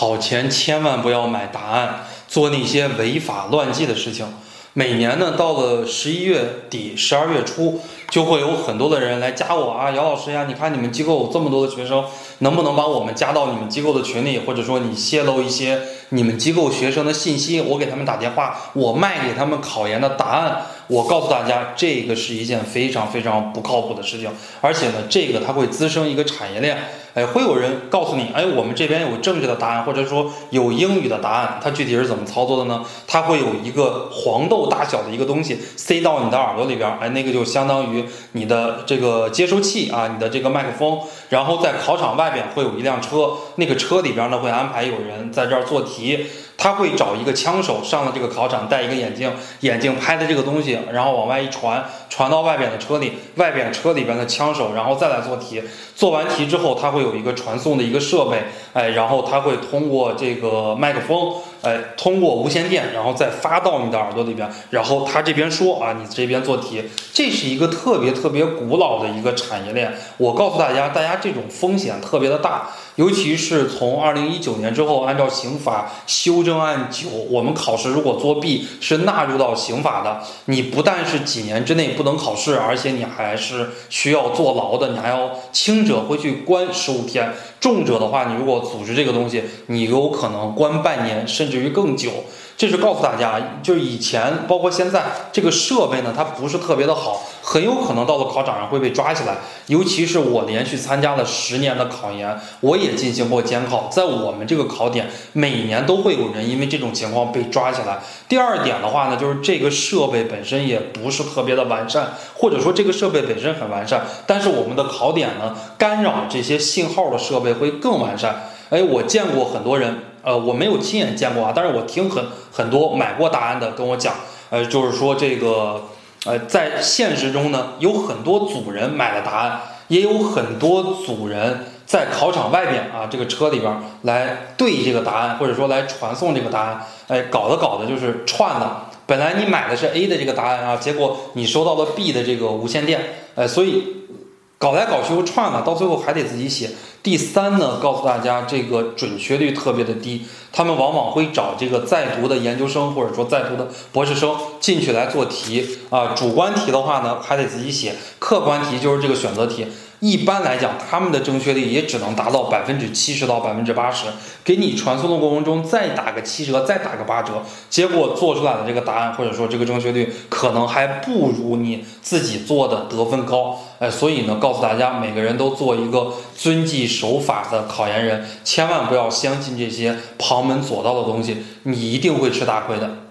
考前千万不要买答案，做那些违法乱纪的事情。每年呢，到了十一月底、十二月初，就会有很多的人来加我啊，姚老师呀，你看你们机构有这么多的学生，能不能把我们加到你们机构的群里，或者说你泄露一些你们机构学生的信息，我给他们打电话，我卖给他们考研的答案。我告诉大家，这个是一件非常非常不靠谱的事情，而且呢，这个它会滋生一个产业链。哎，会有人告诉你，哎，我们这边有正确的答案，或者说有英语的答案，它具体是怎么操作的呢？它会有一个黄豆大小的一个东西塞到你的耳朵里边，哎，那个就相当于你的这个接收器啊，你的这个麦克风。然后在考场外边会有一辆车，那个车里边呢会安排有人在这儿做题。他会找一个枪手上了这个考场，戴一个眼镜，眼镜拍的这个东西，然后往外一传，传到外边的车里，外边车里边的枪手，然后再来做题。做完题之后，他会有一个传送的一个设备，哎，然后他会通过这个麦克风，哎，通过无线电，然后再发到你的耳朵里边，然后他这边说啊，你这边做题，这是一个特别特别古老的一个产业链。我告诉大家，大家这种风险特别的大。尤其是从二零一九年之后，按照刑法修正案九，我们考试如果作弊是纳入到刑法的。你不但是几年之内不能考试，而且你还是需要坐牢的。你还要轻者会去关十五天，重者的话，你如果组织这个东西，你有可能关半年，甚至于更久。这是告诉大家，就是以前包括现在这个设备呢，它不是特别的好，很有可能到了考场上会被抓起来。尤其是我连续参加了十年的考研，我也进行过监考，在我们这个考点，每年都会有人因为这种情况被抓起来。第二点的话呢，就是这个设备本身也不是特别的完善，或者说这个设备本身很完善，但是我们的考点呢，干扰这些信号的设备会更完善。哎，我见过很多人。呃，我没有亲眼见过啊，但是我听很很多买过答案的跟我讲，呃，就是说这个，呃，在现实中呢，有很多组人买了答案，也有很多组人在考场外边啊，这个车里边来对这个答案，或者说来传送这个答案，哎，搞的搞的就是串的。本来你买的是 A 的这个答案啊，结果你收到了 B 的这个无线电，哎，所以。搞来搞去又串了，到最后还得自己写。第三呢，告诉大家这个准确率特别的低，他们往往会找这个在读的研究生或者说在读的博士生进去来做题啊。主观题的话呢，还得自己写；客观题就是这个选择题。一般来讲，他们的正确率也只能达到百分之七十到百分之八十。给你传送的过程中再打个七折，再打个八折，结果做出来的这个答案或者说这个正确率可能还不如你自己做的得分高。哎，所以呢，告诉大家，每个人都做一个遵纪守法的考研人，千万不要相信这些旁门左道的东西，你一定会吃大亏的。